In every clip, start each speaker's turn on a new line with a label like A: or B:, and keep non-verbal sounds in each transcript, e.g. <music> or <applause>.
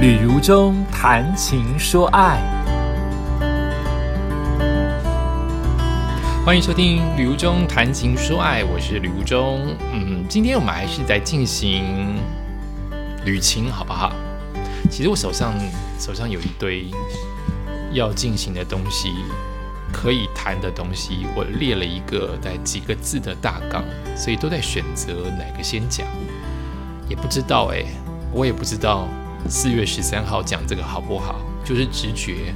A: 旅如中谈情说爱，欢迎收听《旅如中谈情说爱》，我是旅如中。嗯，今天我们还是在进行旅行，好不好？其实我手上手上有一堆要进行的东西，可以谈的东西，我列了一个在几个字的大纲，所以都在选择哪个先讲，也不知道哎，我也不知道。四月十三号讲这个好不好？就是直觉，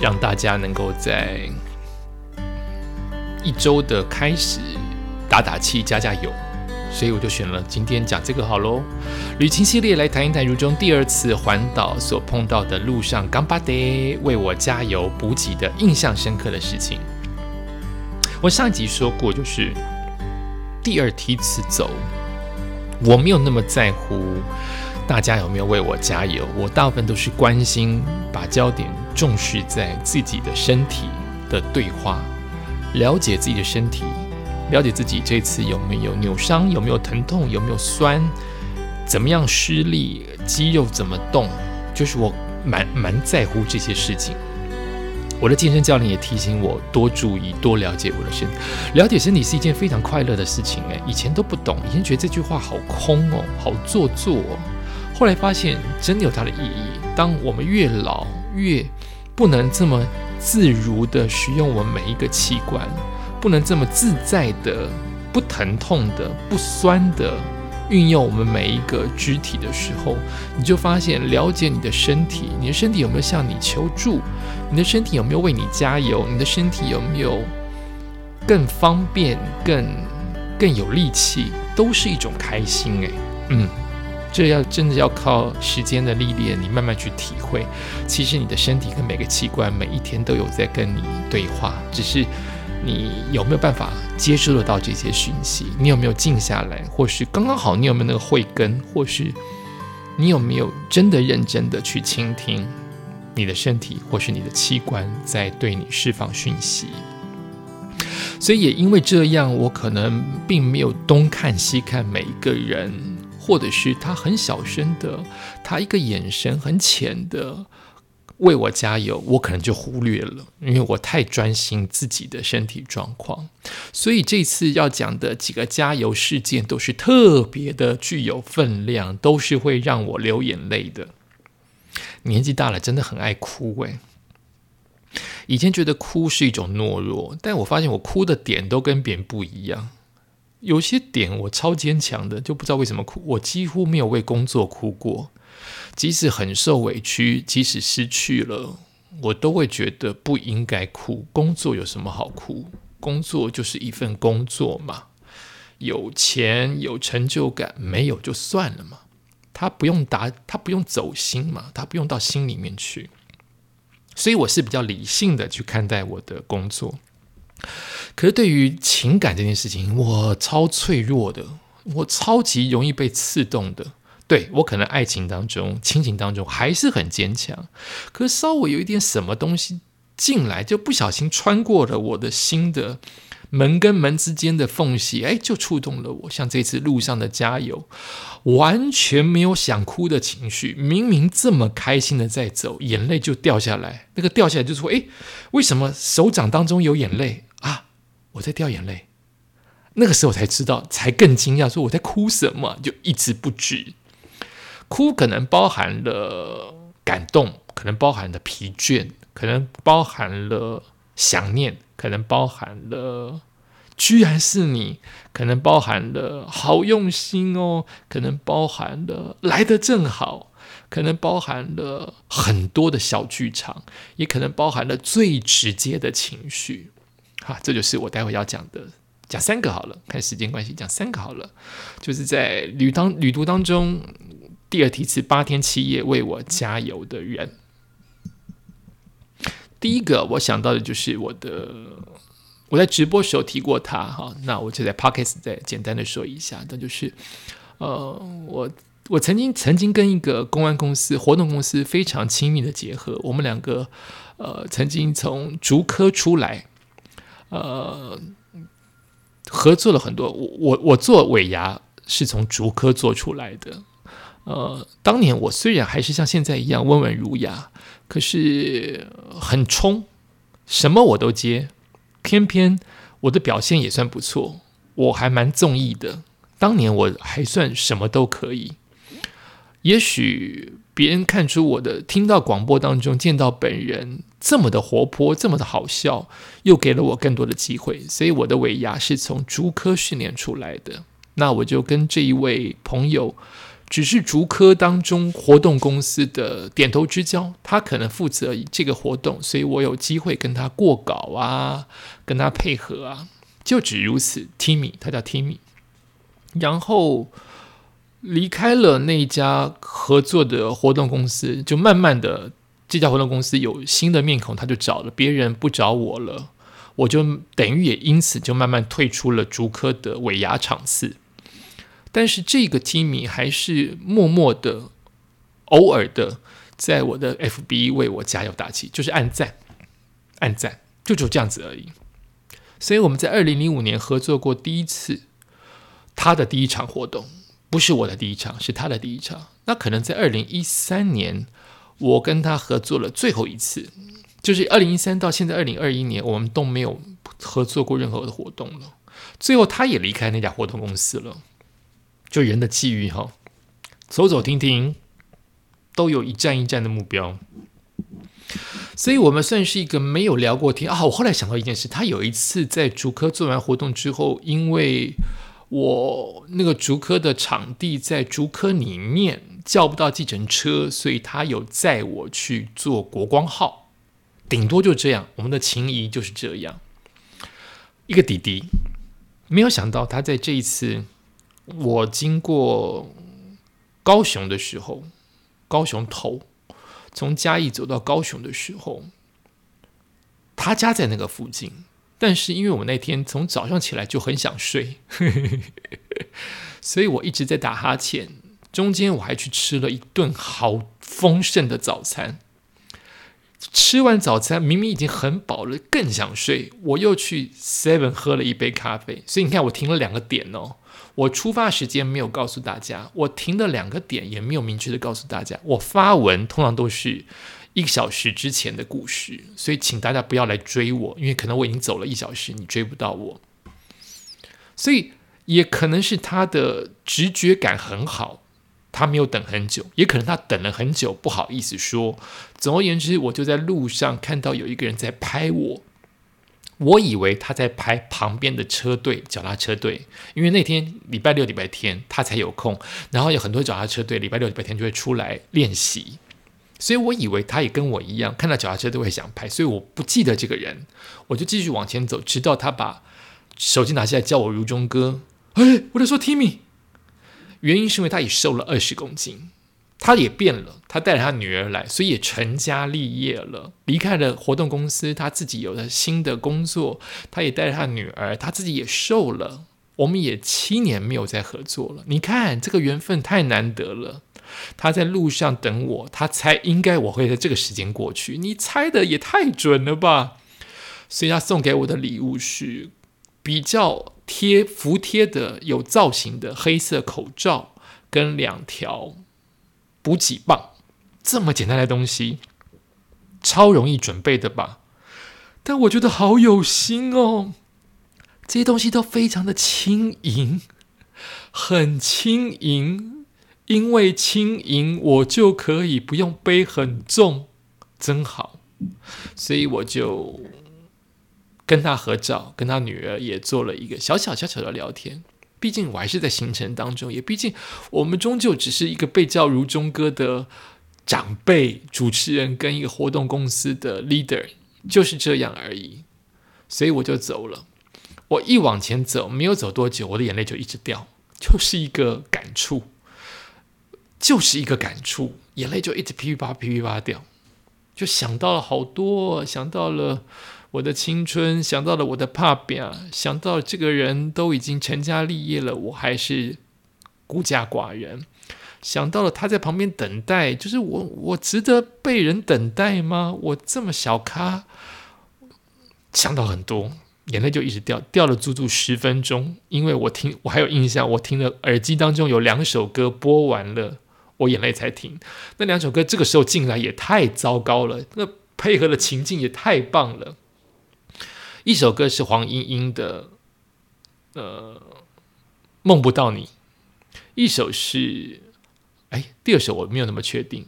A: 让大家能够在一周的开始打打气、加加油，所以我就选了今天讲这个好喽。旅行系列来谈一谈如中第二次环岛所碰到的路上刚巴爹为我加油补给的印象深刻的事情。我上一集说过，就是第二梯次走，我没有那么在乎。大家有没有为我加油？我大部分都是关心，把焦点重视在自己的身体的对话，了解自己的身体，了解自己这次有没有扭伤，有没有疼痛，有没有酸，怎么样失力，肌肉怎么动，就是我蛮蛮在乎这些事情。我的健身教练也提醒我多注意，多了解我的身体。了解身体是一件非常快乐的事情，诶，以前都不懂，以前觉得这句话好空哦，好做作。后来发现，真的有它的意义。当我们越老，越不能这么自如的使用我们每一个器官，不能这么自在的、不疼痛的、不酸的运用我们每一个肢体的时候，你就发现，了解你的身体，你的身体有没有向你求助？你的身体有没有为你加油？你的身体有没有更方便、更更有力气？都是一种开心诶。嗯。这要真的要靠时间的历练，你慢慢去体会。其实你的身体跟每个器官每一天都有在跟你对话，只是你有没有办法接收得到这些讯息？你有没有静下来？或是刚刚好，你有没有那个慧根？或是你有没有真的认真的去倾听你的身体，或是你的器官在对你释放讯息？所以也因为这样，我可能并没有东看西看每一个人。或者是他很小声的，他一个眼神很浅的为我加油，我可能就忽略了，因为我太专心自己的身体状况。所以这次要讲的几个加油事件都是特别的具有分量，都是会让我流眼泪的。年纪大了，真的很爱哭诶。以前觉得哭是一种懦弱，但我发现我哭的点都跟别人不一样。有些点我超坚强的，就不知道为什么哭。我几乎没有为工作哭过，即使很受委屈，即使失去了，我都会觉得不应该哭。工作有什么好哭？工作就是一份工作嘛，有钱有成就感，没有就算了嘛。他不用打，他不用走心嘛，他不用到心里面去。所以我是比较理性的去看待我的工作。可是对于情感这件事情，我超脆弱的，我超级容易被刺痛的。对我可能爱情当中、亲情当中还是很坚强，可是稍微有一点什么东西进来，就不小心穿过了我的心的门跟门之间的缝隙，哎，就触动了我。像这次路上的加油，完全没有想哭的情绪，明明这么开心的在走，眼泪就掉下来。那个掉下来就是说，哎，为什么手掌当中有眼泪？我在掉眼泪，那个时候我才知道，才更惊讶，说我在哭什么，就一直不止。哭可能包含了感动，可能包含了疲倦，可能包含了想念，可能包含了居然是你，可能包含了好用心哦，可能包含了来的正好，可能包含了很多的小剧场，也可能包含了最直接的情绪。好，这就是我待会要讲的，讲三个好了，看时间关系，讲三个好了。就是在旅当旅途当中，第二题是八天七夜为我加油的人。第一个我想到的就是我的，我在直播时候提过他哈，那我就在 p o c k e t 再简单的说一下，那就是呃，我我曾经曾经跟一个公安公司活动公司非常亲密的结合，我们两个呃曾经从竹科出来。呃，合作了很多。我我我做尾牙是从竹科做出来的，呃，当年我虽然还是像现在一样温文儒雅，可是很冲，什么我都接。偏偏我的表现也算不错，我还蛮中意的。当年我还算什么都可以。也许别人看出我的，听到广播当中见到本人这么的活泼，这么的好笑，又给了我更多的机会。所以我的尾牙是从竹科训练出来的。那我就跟这一位朋友。只是竹科当中活动公司的点头之交，他可能负责这个活动，所以我有机会跟他过稿啊，跟他配合啊，就只如此。Timmy，他叫 Timmy，然后离开了那家合作的活动公司，就慢慢的这家活动公司有新的面孔，他就找了别人，不找我了，我就等于也因此就慢慢退出了竹科的尾牙场次。但是这个 Timmy 还是默默的、偶尔的，在我的 FB 为我加油打气，就是按赞、按赞，就就这样子而已。所以我们在二零零五年合作过第一次，他的第一场活动不是我的第一场，是他的第一场。那可能在二零一三年，我跟他合作了最后一次，就是二零一三到现在二零二一年，我们都没有合作过任何的活动了。最后他也离开那家活动公司了。就人的际遇哈，走走停停，都有一站一站的目标，所以我们算是一个没有聊过天啊。我后来想到一件事，他有一次在竹科做完活动之后，因为我那个竹科的场地在竹科里面叫不到计程车，所以他有载我去坐国光号，顶多就这样。我们的情谊就是这样，一个弟弟，没有想到他在这一次。我经过高雄的时候，高雄头从嘉义走到高雄的时候，他家在那个附近。但是因为我那天从早上起来就很想睡，<laughs> 所以我一直在打哈欠。中间我还去吃了一顿好丰盛的早餐。吃完早餐，明明已经很饱了，更想睡。我又去 Seven 喝了一杯咖啡。所以你看，我停了两个点哦。我出发时间没有告诉大家，我停的两个点也没有明确的告诉大家。我发文通常都是一个小时之前的故事，所以请大家不要来追我，因为可能我已经走了一小时，你追不到我。所以也可能是他的直觉感很好，他没有等很久，也可能他等了很久，不好意思说。总而言之，我就在路上看到有一个人在拍我。我以为他在拍旁边的车队，脚踏车队，因为那天礼拜六、礼拜天他才有空，然后有很多脚踏车队礼拜六、礼拜天就会出来练习，所以我以为他也跟我一样，看到脚踏车都会想拍，所以我不记得这个人，我就继续往前走，直到他把手机拿下来叫我如中哥，哎，我在说 Timmy，原因是因为他已瘦了二十公斤。他也变了，他带着他女儿来，所以也成家立业了，离开了活动公司，他自己有了新的工作，他也带着他女儿，他自己也瘦了。我们也七年没有再合作了。你看这个缘分太难得了。他在路上等我，他猜应该我会在这个时间过去，你猜的也太准了吧？所以他送给我的礼物是比较贴服帖的、有造型的黑色口罩跟两条。补给棒，这么简单的东西，超容易准备的吧？但我觉得好有心哦，这些东西都非常的轻盈，很轻盈，因为轻盈，我就可以不用背很重，真好。所以我就跟他合照，跟他女儿也做了一个小小小小的聊天。毕竟我还是在行程当中，也毕竟我们终究只是一个被叫如中哥的长辈主持人，跟一个活动公司的 leader，就是这样而已。所以我就走了。我一往前走，没有走多久，我的眼泪就一直掉，就是一个感触，就是一个感触，眼泪就一直噼噼啪噼噼啪掉，就想到了好多，想到了。我的青春，想到了我的怕表，想到这个人都已经成家立业了，我还是孤家寡人。想到了他在旁边等待，就是我，我值得被人等待吗？我这么小咖，想到很多，眼泪就一直掉，掉了足足十分钟。因为我听，我还有印象，我听了耳机当中有两首歌播完了，我眼泪才停。那两首歌这个时候进来也太糟糕了，那配合的情境也太棒了。一首歌是黄莺莺的，呃，梦不到你；一首是，哎，第二首我没有那么确定，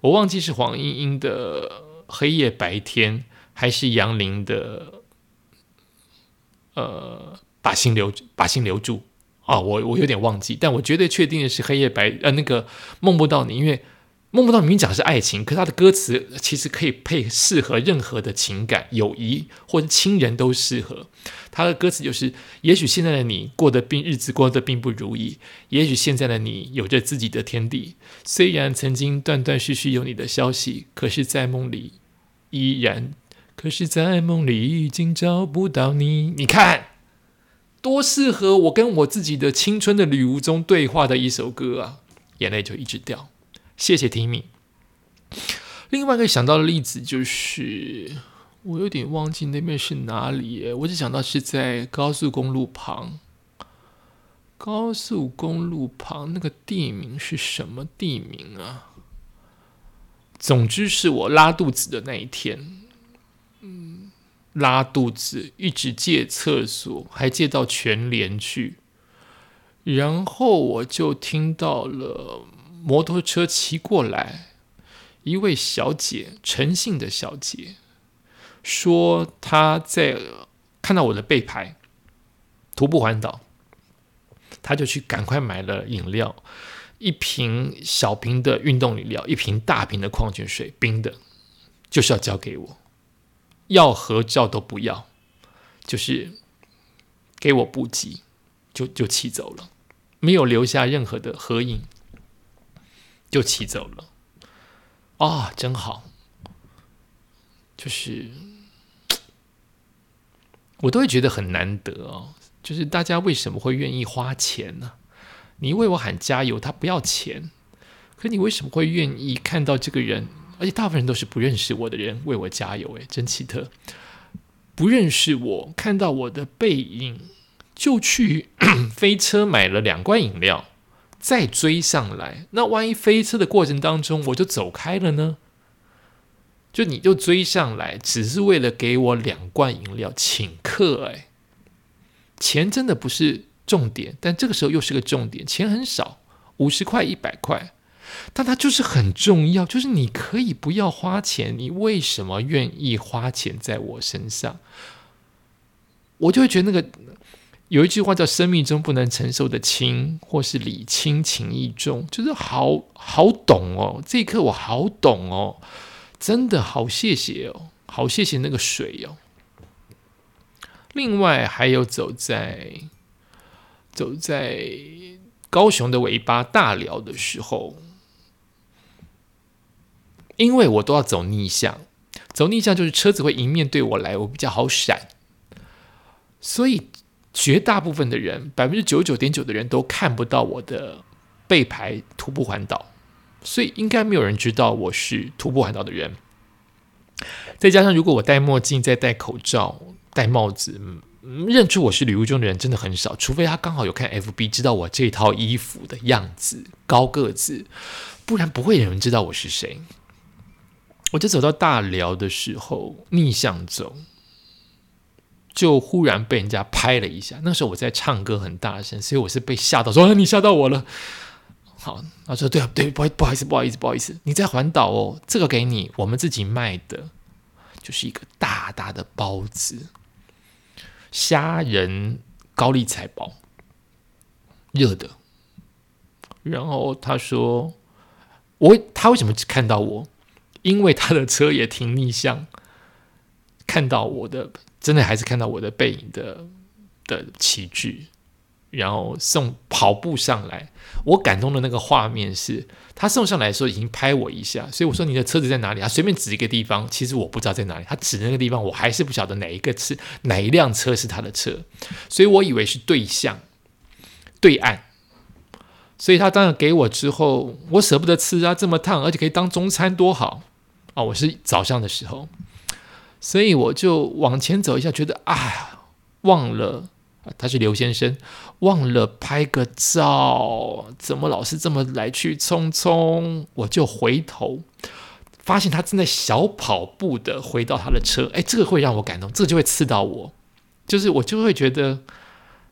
A: 我忘记是黄莺莺的《黑夜白天》还是杨林的，呃，把心留把心留住啊，我我有点忘记，但我绝对确定的是《黑夜白》呃那个梦不到你，因为。梦不到明明讲的是爱情，可他的歌词其实可以配适合任何的情感、友谊或者亲人都适合。他的歌词就是：也许现在的你过得并日子过得并不如意，也许现在的你有着自己的天地。虽然曾经断断续续有你的消息，可是，在梦里依然，可是，在梦里已经找不到你。你看，多适合我跟我自己的青春的旅途中对话的一首歌啊！眼泪就一直掉。谢谢提米。另外一个想到的例子就是，我有点忘记那边是哪里，我只想到是在高速公路旁。高速公路旁那个地名是什么地名啊？总之是我拉肚子的那一天，嗯，拉肚子一直借厕所，还借到全联去，然后我就听到了。摩托车骑过来，一位小姐，诚信的小姐，说她在看到我的背牌，徒步环岛，她就去赶快买了饮料，一瓶小瓶的运动饮料，一瓶大瓶的矿泉水，冰的，就是要交给我，要合照都不要，就是给我补给，就就骑走了，没有留下任何的合影。就骑走了，啊，真好！就是我都会觉得很难得哦。就是大家为什么会愿意花钱呢？你为我喊加油，他不要钱，可你为什么会愿意看到这个人？而且大部分人都是不认识我的人为我加油，诶，真奇特！不认识我，看到我的背影，就去 <clears throat> 飞车买了两罐饮料。再追上来，那万一飞车的过程当中我就走开了呢？就你就追上来，只是为了给我两罐饮料请客，哎，钱真的不是重点，但这个时候又是个重点，钱很少，五十块、一百块，但它就是很重要，就是你可以不要花钱，你为什么愿意花钱在我身上？我就会觉得那个。有一句话叫“生命中不能承受的轻”，或是“礼轻情意重”，就是好好懂哦。这一刻我好懂哦，真的好谢谢哦，好谢谢那个水哦。另外还有走在走在高雄的尾巴大寮的时候，因为我都要走逆向，走逆向就是车子会迎面对我来，我比较好闪，所以。绝大部分的人，百分之九十九点九的人都看不到我的背牌徒步环岛，所以应该没有人知道我是徒步环岛的人。再加上如果我戴墨镜、再戴口罩、戴帽子，认出我是旅途中的人真的很少，除非他刚好有看 FB 知道我这套衣服的样子、高个子，不然不会有人知道我是谁。我就走到大寮的时候，逆向走。就忽然被人家拍了一下，那时候我在唱歌很大声，所以我是被吓到，说你吓到我了。好，他说对啊，对，不好不好意思，不好意思，不好意思，你在环岛哦，这个给你，我们自己卖的，就是一个大大的包子，虾仁高丽菜包，热的。然后他说，我他为什么只看到我？因为他的车也停逆向，看到我的。真的还是看到我的背影的的旗帜，然后送跑步上来。我感动的那个画面是，他送上来的时候已经拍我一下，所以我说你的车子在哪里？他随便指一个地方，其实我不知道在哪里。他指那个地方，我还是不晓得哪一个是哪一辆车是他的车，所以我以为是对向对岸。所以他当然给我之后，我舍不得吃啊，这么烫，而且可以当中餐，多好啊！我是早上的时候。所以我就往前走一下，觉得啊，忘了他是刘先生，忘了拍个照，怎么老是这么来去匆匆？我就回头发现他正在小跑步的回到他的车，哎，这个会让我感动，这个就会刺到我，就是我就会觉得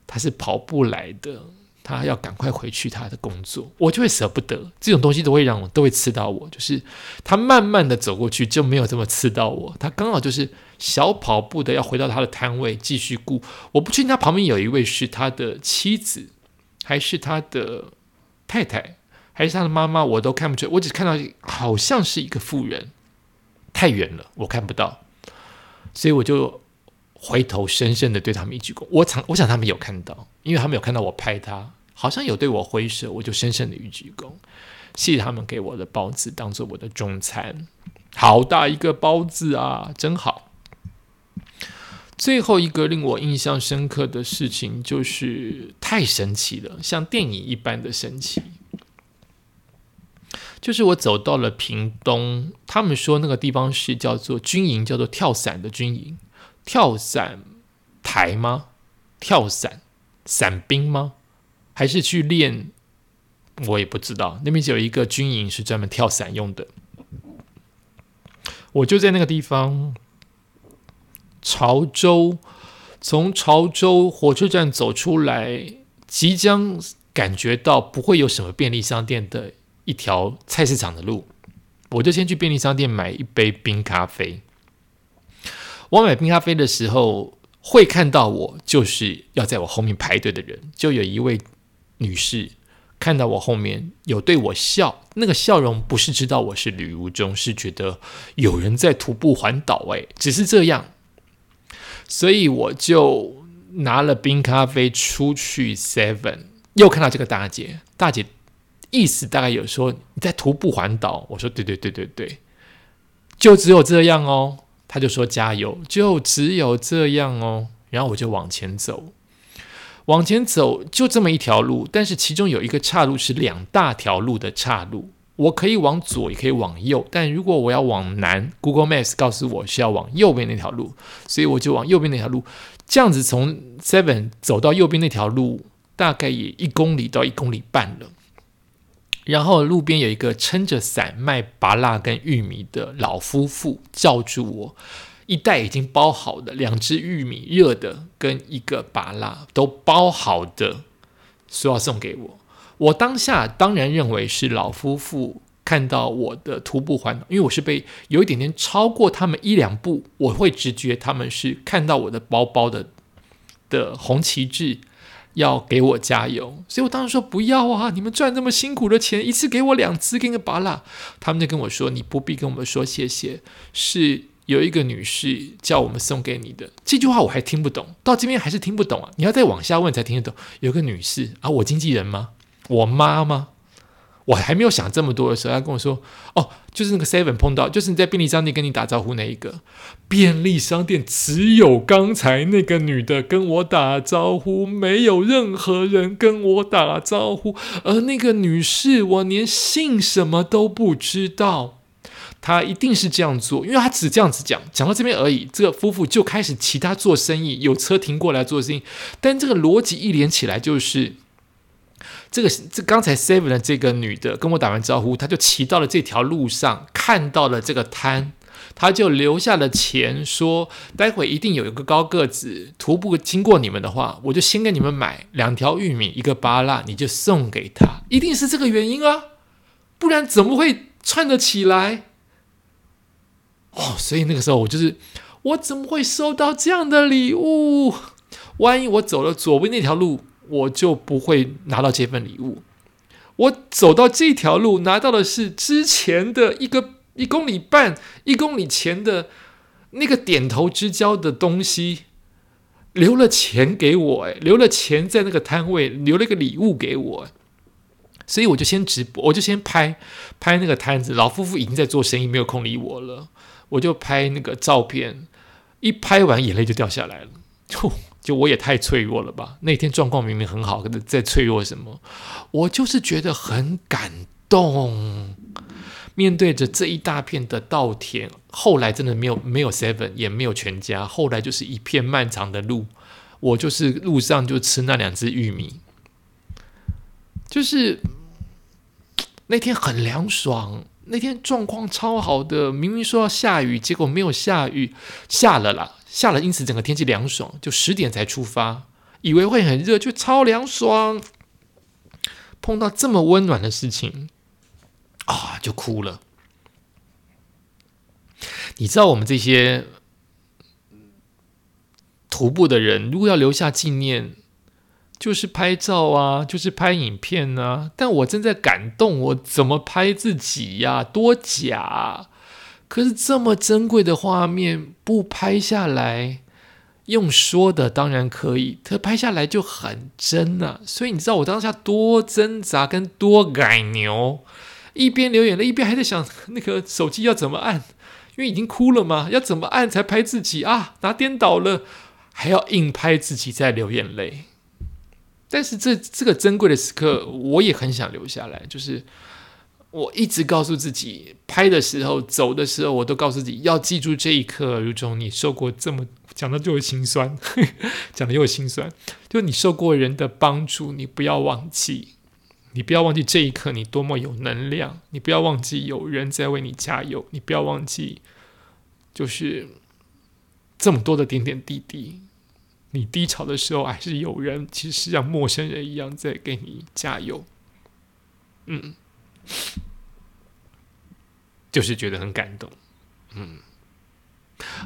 A: 他是跑步来的。他要赶快回去他的工作，我就会舍不得。这种东西都会让我都会刺到我。就是他慢慢的走过去，就没有这么刺到我。他刚好就是小跑步的要回到他的摊位继续顾。我不确定他旁边有一位是他的妻子，还是他的太太，还是他的妈妈，我都看不出来。我只看到好像是一个妇人，太远了，我看不到，所以我就回头深深的对他们一鞠躬。我想，我想他们有看到，因为他们有看到我拍他。好像有对我挥手，我就深深的一鞠躬，谢谢他们给我的包子当做我的中餐，好大一个包子啊，真好。最后一个令我印象深刻的事情就是太神奇了，像电影一般的神奇，就是我走到了屏东，他们说那个地方是叫做军营，叫做跳伞的军营，跳伞台吗？跳伞伞兵吗？还是去练，我也不知道。那边有一个军营是专门跳伞用的。我就在那个地方，潮州，从潮州火车站走出来，即将感觉到不会有什么便利商店的一条菜市场的路，我就先去便利商店买一杯冰咖啡。我买冰咖啡的时候，会看到我就是要在我后面排队的人，就有一位。女士看到我后面有对我笑，那个笑容不是知道我是旅途中，是觉得有人在徒步环岛。哎，只是这样，所以我就拿了冰咖啡出去 Seven，又看到这个大姐，大姐意思大概有说你在徒步环岛，我说对对对对对，就只有这样哦。他就说加油，就只有这样哦。然后我就往前走。往前走就这么一条路，但是其中有一个岔路是两大条路的岔路，我可以往左也可以往右，但如果我要往南，Google Maps 告诉我是要往右边那条路，所以我就往右边那条路，这样子从 Seven 走到右边那条路，大概也一公里到一公里半了。然后路边有一个撑着伞卖拔辣跟玉米的老夫妇叫住我。一袋已经包好的两只玉米，热的跟一个拔蜡都包好的，说要送给我。我当下当然认为是老夫妇看到我的徒步环，因为我是被有一点点超过他们一两步，我会直觉他们是看到我的包包的的红旗帜要给我加油，所以我当时说不要啊！你们赚这么辛苦的钱，一次给我两次，给个拔蜡。他们就跟我说：“你不必跟我们说谢谢。”是。有一个女士叫我们送给你的这句话我还听不懂，到这边还是听不懂啊！你要再往下问才听得懂。有个女士啊，我经纪人吗？我妈吗？我还没有想这么多的时候，他跟我说：“哦，就是那个 Seven 碰到，就是你在便利商店跟你打招呼那一个便利商店，只有刚才那个女的跟我打招呼，没有任何人跟我打招呼。而那个女士，我连姓什么都不知道。”他一定是这样做，因为他只这样子讲，讲到这边而已。这个夫妇就开始其他做生意，有车停过来做生意。但这个逻辑一连起来，就是这个这刚才 Seven 的这个女的跟我打完招呼，她就骑到了这条路上，看到了这个摊，她就留下了钱，说待会一定有一个高个子徒步经过你们的话，我就先给你们买两条玉米，一个巴拉，你就送给他，一定是这个原因啊，不然怎么会串得起来？哦，所以那个时候我就是，我怎么会收到这样的礼物？万一我走了左边那条路，我就不会拿到这份礼物。我走到这条路，拿到的是之前的一个一公里半、一公里前的那个点头之交的东西，留了钱给我，哎，留了钱在那个摊位，留了个礼物给我。所以我就先直播，我就先拍拍那个摊子。老夫妇已经在做生意，没有空理我了。我就拍那个照片，一拍完眼泪就掉下来了。<laughs> 就我也太脆弱了吧？那天状况明明很好，可是在脆弱什么？我就是觉得很感动。面对着这一大片的稻田，后来真的没有没有 seven，也没有全家，后来就是一片漫长的路。我就是路上就吃那两只玉米，就是那天很凉爽，那天状况超好的，明明说要下雨，结果没有下雨，下了啦，下了，因此整个天气凉爽，就十点才出发，以为会很热，就超凉爽，碰到这么温暖的事情啊，就哭了。你知道我们这些。徒步的人如果要留下纪念，就是拍照啊，就是拍影片啊。但我正在感动，我怎么拍自己呀？多假！可是这么珍贵的画面不拍下来，用说的当然可以，可拍下来就很真啊。所以你知道我当下多挣扎跟多改牛，一边流眼泪，一边还在想那个手机要怎么按，因为已经哭了嘛，要怎么按才拍自己啊？拿颠倒了。还要硬拍自己在流眼泪，但是这这个珍贵的时刻，我也很想留下来。就是我一直告诉自己，拍的时候、走的时候，我都告诉自己要记住这一刻。如中，你受过这么讲的就会心酸，<laughs> 讲的又心酸。就你受过人的帮助，你不要忘记，你不要忘记这一刻你多么有能量，你不要忘记有人在为你加油，你不要忘记，就是。这么多的点点滴滴，你低潮的时候还是有人，其实像陌生人一样在给你加油。嗯，就是觉得很感动。嗯，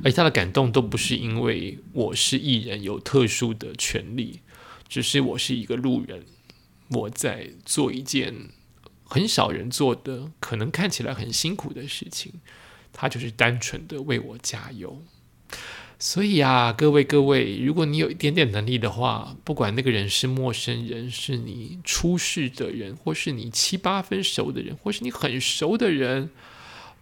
A: 而他的感动都不是因为我是艺人有特殊的权利，只是我是一个路人，我在做一件很少人做的，可能看起来很辛苦的事情，他就是单纯的为我加油。所以啊，各位各位，如果你有一点点能力的话，不管那个人是陌生人，是你初识的人，或是你七八分熟的人，或是你很熟的人，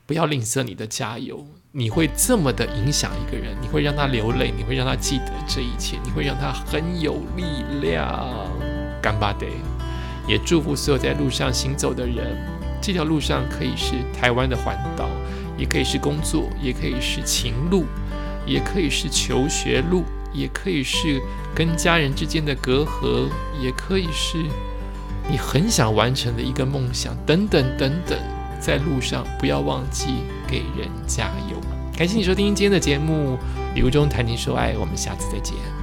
A: 不要吝啬你的加油。你会这么的影响一个人，你会让他流泪，你会让他记得这一切，你会让他很有力量。干巴得，也祝福所有在路上行走的人。这条路上可以是台湾的环岛，也可以是工作，也可以是情路。也可以是求学路，也可以是跟家人之间的隔阂，也可以是你很想完成的一个梦想，等等等等，在路上不要忘记给人加油。感谢你收听今天的节目《礼物中谈情说爱》，我们下次再见。